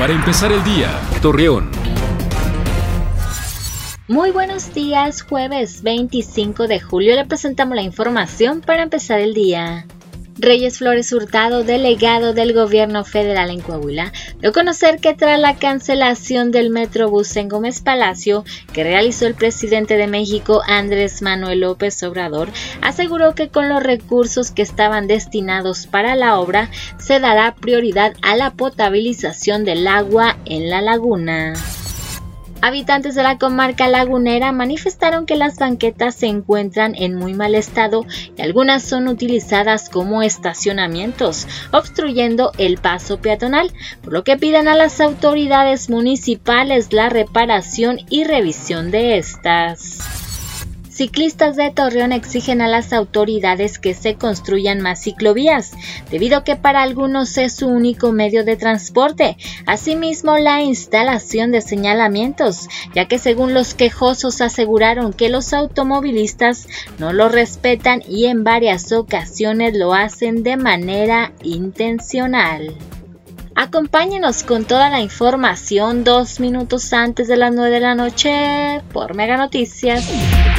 Para empezar el día, Torreón. Muy buenos días, jueves 25 de julio le presentamos la información para empezar el día. Reyes Flores Hurtado, delegado del gobierno federal en Coahuila, dio a conocer que tras la cancelación del Metrobús en Gómez Palacio, que realizó el presidente de México Andrés Manuel López Obrador, aseguró que con los recursos que estaban destinados para la obra se dará prioridad a la potabilización del agua en la laguna. Habitantes de la comarca lagunera manifestaron que las banquetas se encuentran en muy mal estado y algunas son utilizadas como estacionamientos, obstruyendo el paso peatonal, por lo que piden a las autoridades municipales la reparación y revisión de estas. Ciclistas de Torreón exigen a las autoridades que se construyan más ciclovías, debido a que para algunos es su único medio de transporte. Asimismo, la instalación de señalamientos, ya que según los quejosos aseguraron que los automovilistas no lo respetan y en varias ocasiones lo hacen de manera intencional. Acompáñenos con toda la información dos minutos antes de las 9 de la noche por Mega Noticias.